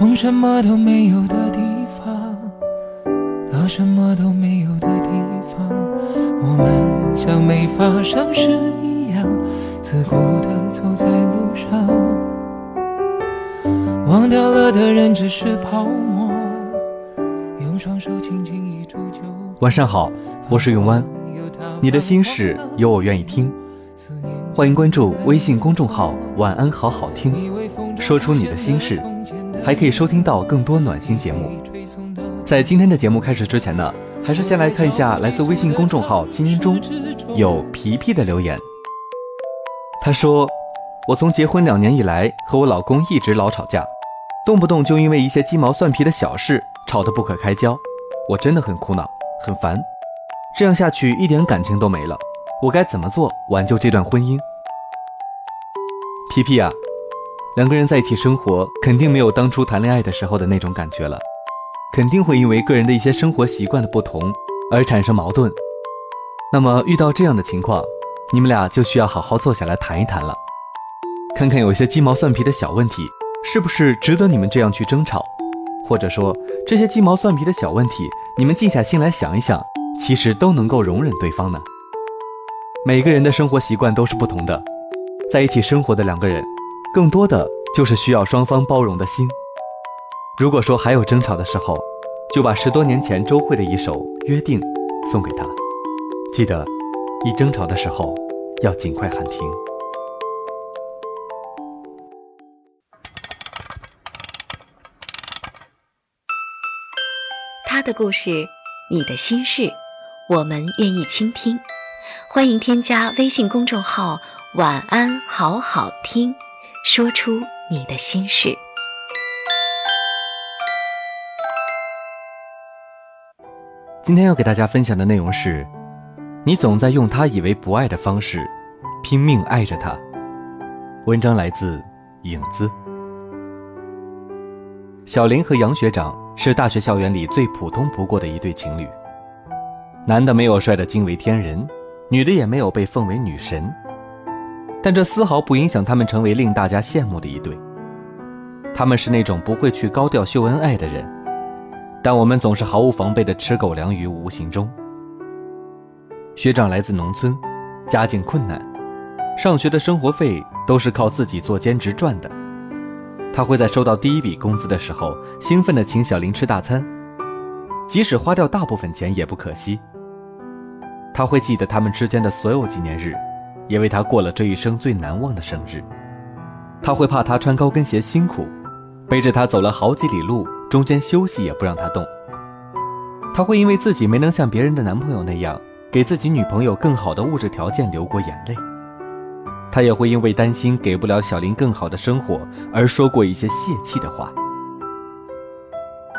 从什么都没有的地方到什么都没有的地方，我们像没发生事一样，自顾地走在路上。忘掉了的人只是泡沫，用双手轻轻一触就。晚上好，我是永湾，你的心事有我愿意听，欢迎关注微信公众号“晚安好好听”，说出你的心事。还可以收听到更多暖心节目。在今天的节目开始之前呢，还是先来看一下来自微信公众号“青青中”有皮皮的留言。他说：“我从结婚两年以来，和我老公一直老吵架，动不动就因为一些鸡毛蒜皮的小事吵得不可开交，我真的很苦恼，很烦。这样下去一点感情都没了，我该怎么做挽救这段婚姻？”皮皮啊。两个人在一起生活，肯定没有当初谈恋爱的时候的那种感觉了，肯定会因为个人的一些生活习惯的不同而产生矛盾。那么遇到这样的情况，你们俩就需要好好坐下来谈一谈了，看看有些鸡毛蒜皮的小问题是不是值得你们这样去争吵，或者说这些鸡毛蒜皮的小问题，你们静下心来想一想，其实都能够容忍对方呢。每个人的生活习惯都是不同的，在一起生活的两个人。更多的就是需要双方包容的心。如果说还有争吵的时候，就把十多年前周慧的一首《约定》送给他，记得一争吵的时候要尽快喊停。他的故事，你的心事，我们愿意倾听。欢迎添加微信公众号“晚安好好听”。说出你的心事。今天要给大家分享的内容是：你总在用他以为不爱的方式拼命爱着他。文章来自影子。小林和杨学长是大学校园里最普通不过的一对情侣。男的没有帅的惊为天人，女的也没有被奉为女神。但这丝毫不影响他们成为令大家羡慕的一对。他们是那种不会去高调秀恩爱的人，但我们总是毫无防备的吃狗粮于无形中。学长来自农村，家境困难，上学的生活费都是靠自己做兼职赚的。他会在收到第一笔工资的时候，兴奋地请小林吃大餐，即使花掉大部分钱也不可惜。他会记得他们之间的所有纪念日。也为他过了这一生最难忘的生日。他会怕他穿高跟鞋辛苦，背着他走了好几里路，中间休息也不让他动。他会因为自己没能像别人的男朋友那样给自己女朋友更好的物质条件流过眼泪。他也会因为担心给不了小林更好的生活而说过一些泄气的话。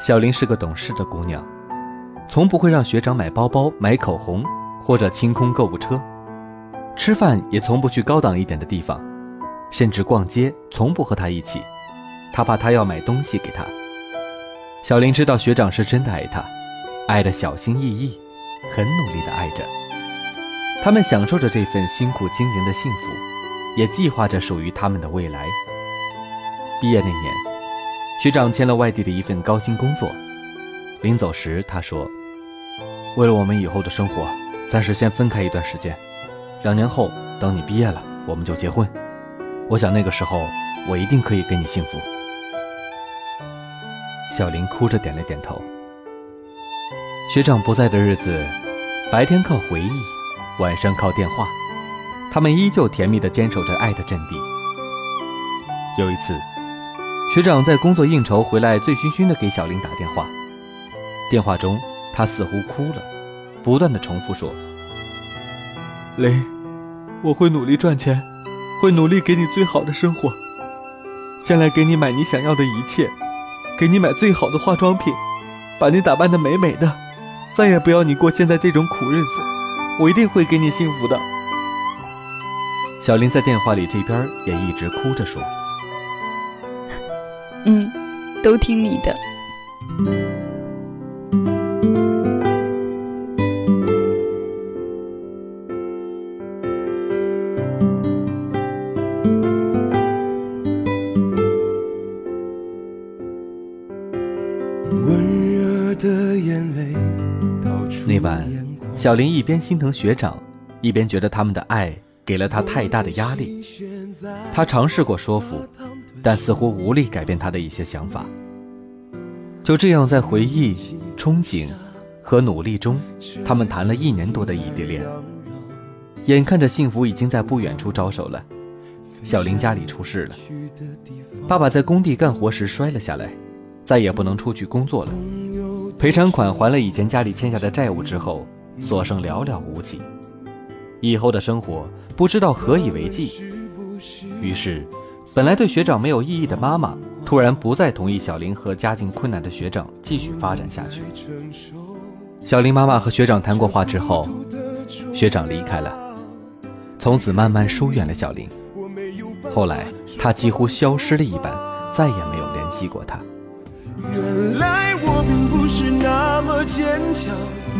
小林是个懂事的姑娘，从不会让学长买包包、买口红或者清空购物车。吃饭也从不去高档一点的地方，甚至逛街从不和他一起，他怕他要买东西给他。小林知道学长是真的爱他，爱的小心翼翼，很努力的爱着。他们享受着这份辛苦经营的幸福，也计划着属于他们的未来。毕业那年，学长签了外地的一份高薪工作，临走时他说：“为了我们以后的生活，暂时先分开一段时间。”两年后，等你毕业了，我们就结婚。我想那个时候，我一定可以给你幸福。小林哭着点了点头。学长不在的日子，白天靠回忆，晚上靠电话，他们依旧甜蜜地坚守着爱的阵地。有一次，学长在工作应酬回来，醉醺醺地给小林打电话。电话中，他似乎哭了，不断地重复说：“林。”我会努力赚钱，会努力给你最好的生活，将来给你买你想要的一切，给你买最好的化妆品，把你打扮的美美的，再也不要你过现在这种苦日子。我一定会给你幸福的。小林在电话里这边也一直哭着说：“嗯，都听你的。”小林一边心疼学长，一边觉得他们的爱给了他太大的压力。他尝试过说服，但似乎无力改变他的一些想法。就这样，在回忆、憧憬和努力中，他们谈了一年多的异地恋。眼看着幸福已经在不远处招手了，小林家里出事了，爸爸在工地干活时摔了下来，再也不能出去工作了。赔偿款还了以前家里欠下的债务之后，所剩寥寥无几，以后的生活不知道何以为继。于是，本来对学长没有异议的妈妈，突然不再同意小林和家境困难的学长继续发展下去。小林妈妈和学长谈过话之后，学长离开了，从此慢慢疏远了小林。后来，他几乎消失了一般，再也没有联系过他。原来我并不是那么坚强，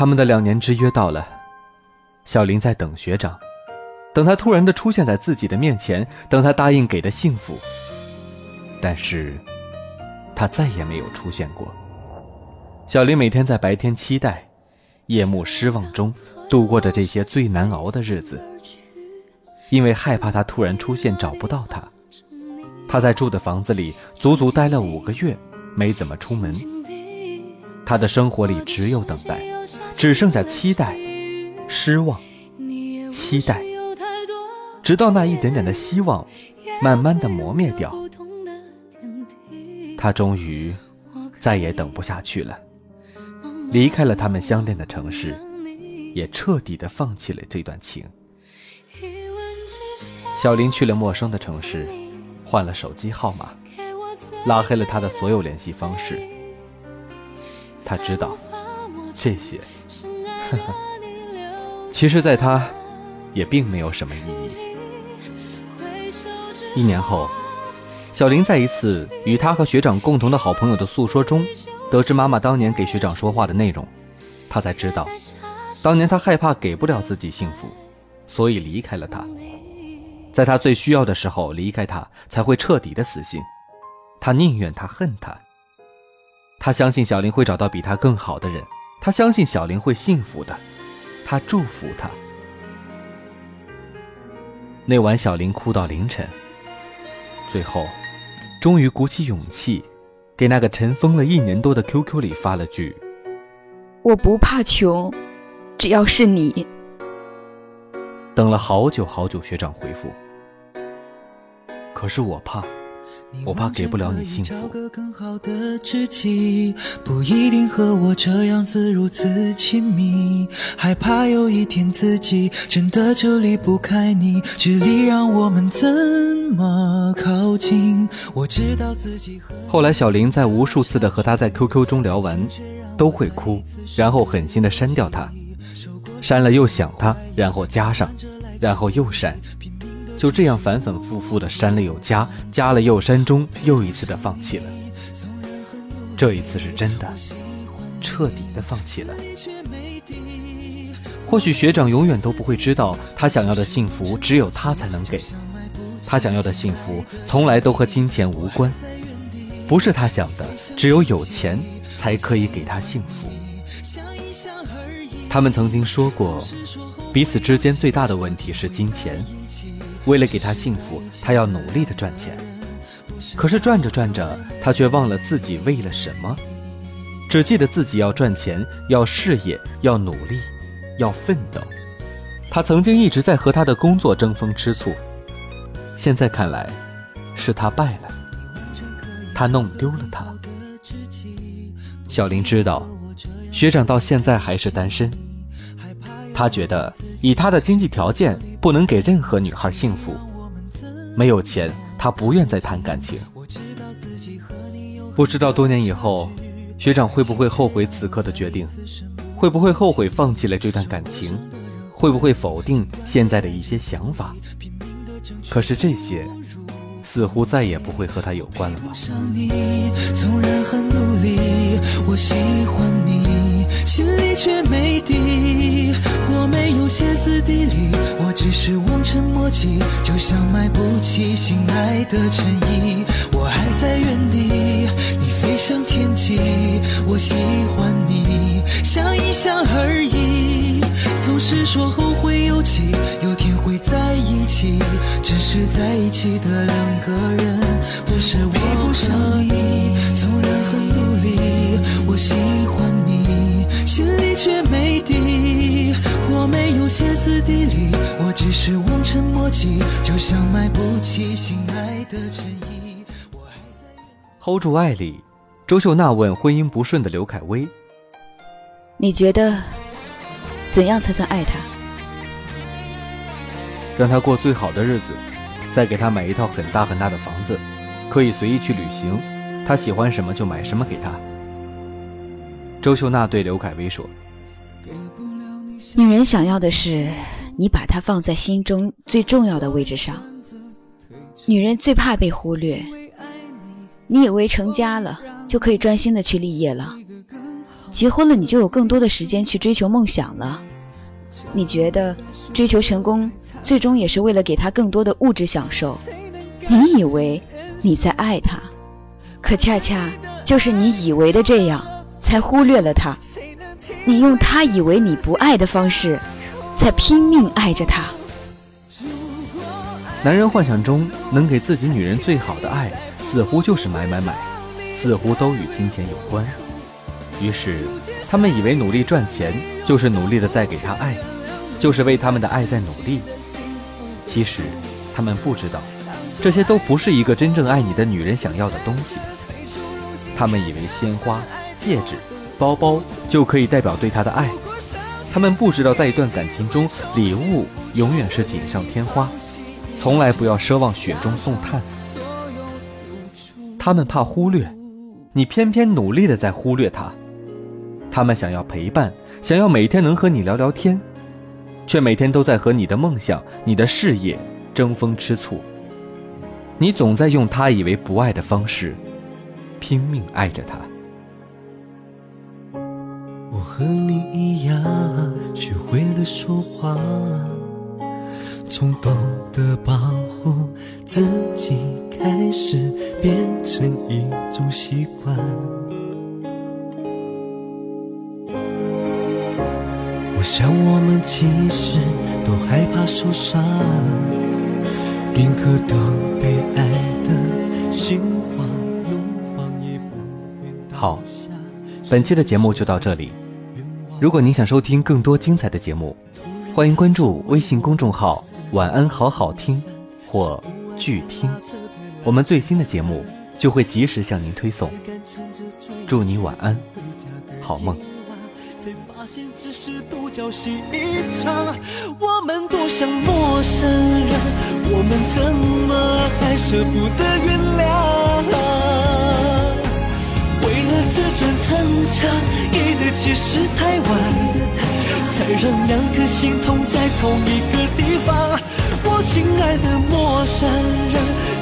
他们的两年之约到了，小林在等学长，等他突然的出现在自己的面前，等他答应给的幸福。但是，他再也没有出现过。小林每天在白天期待，夜幕失望中度过着这些最难熬的日子，因为害怕他突然出现找不到他。他在住的房子里足足待了五个月，没怎么出门。他的生活里只有等待。只剩下期待、失望、期待，直到那一点点的希望慢慢的磨灭掉，他终于再也等不下去了，离开了他们相恋的城市，也彻底的放弃了这段情。小林去了陌生的城市，换了手机号码，拉黑了他的所有联系方式。他知道这些。呵呵，其实，在他，也并没有什么意义。一年后，小林在一次与他和学长共同的好朋友的诉说中，得知妈妈当年给学长说话的内容，他才知道，当年他害怕给不了自己幸福，所以离开了他。在他最需要的时候离开他，才会彻底的死心。他宁愿他恨他。他相信小林会找到比他更好的人。他相信小林会幸福的，他祝福他。那晚，小林哭到凌晨，最后，终于鼓起勇气，给那个尘封了一年多的 QQ 里发了句：“我不怕穷，只要是你。”等了好久好久，学长回复，可是我怕。我怕给不了你幸福。不一定和我这样子如此亲密，害怕有一天自己真的就离不开你，距离让我们怎么靠近？我知道自己。后来小林在无数次的和他在 QQ 中聊完，都会哭，然后狠心的删掉他，删了又想他，然后加上，然后又删。就这样反反复复的删了又加，加了又删，中又一次的放弃了。这一次是真的，彻底的放弃了。或许学长永远都不会知道，他想要的幸福只有他才能给。他想要的幸福从来都和金钱无关，不是他想的，只有有钱才可以给他幸福。他们曾经说过，彼此之间最大的问题是金钱。为了给他幸福，他要努力的赚钱。可是赚着赚着，他却忘了自己为了什么，只记得自己要赚钱，要事业，要努力，要奋斗。他曾经一直在和他的工作争风吃醋，现在看来，是他败了，他弄丢了他。小林知道，学长到现在还是单身。他觉得以他的经济条件，不能给任何女孩幸福。没有钱，他不愿再谈感情。不知道多年以后，学长会不会后悔此刻的决定？会不会后悔放弃了这段感情？会不会否定现在的一些想法？可是这些，似乎再也不会和他有关了吧。心里却没底。我没有歇斯底里，我只是望尘莫及，就像买不起心爱的衬衣。我还在原地，你飞向天际，我喜欢你，想一想而已。总是说后会有期，有天会在一起，只是在一起的两个人不是我和你。纵然很努力，我歇斯底里，我只是望尘莫及，就像买不起心爱的衬衣。我还在。hold 住爱里，周秀娜问婚姻不顺的刘恺威。你觉得怎样才算爱他？让他过最好的日子，再给他买一套很大很大的房子，可以随意去旅行，他喜欢什么就买什么给他。周秀娜对刘恺威说女人想要的是你把她放在心中最重要的位置上。女人最怕被忽略。你以为成家了就可以专心的去立业了，结婚了你就有更多的时间去追求梦想了。你觉得追求成功最终也是为了给他更多的物质享受？你以为你在爱他，可恰恰就是你以为的这样，才忽略了他。你用他以为你不爱的方式，在拼命爱着他。男人幻想中能给自己女人最好的爱，似乎就是买买买，似乎都与金钱有关。于是，他们以为努力赚钱就是努力的在给他爱，就是为他们的爱在努力。其实，他们不知道，这些都不是一个真正爱你的女人想要的东西。他们以为鲜花、戒指、包包就可以代表对他的爱，他们不知道，在一段感情中，礼物永远是锦上添花，从来不要奢望雪中送炭。他们怕忽略，你偏偏努力的在忽略他。他们想要陪伴，想要每天能和你聊聊天，却每天都在和你的梦想、你的事业争风吃醋。你总在用他以为不爱的方式，拼命爱着他。和你一样，学会了说话，从懂得保护自己，开始变成一种习惯。我想我们其实都害怕受伤，宁可当被爱的心花怒放，也不愿好下本期的节目就到这里。如果您想收听更多精彩的节目，欢迎关注微信公众号“晚安好好听”或“剧听”，我们最新的节目就会及时向您推送。祝你晚安，好梦。才发现只是独角戏一场。我们多像陌生人，我们怎么还舍不得原谅？自尊逞强，给的解释太晚，才让两颗心痛在同一个地方。我亲爱的陌生人，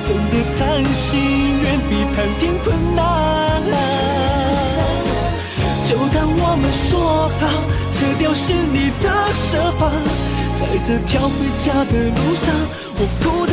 真的谈心远比谈天困难。就当我们说好，撤掉是你的设防，在这条回家的路上，我哭的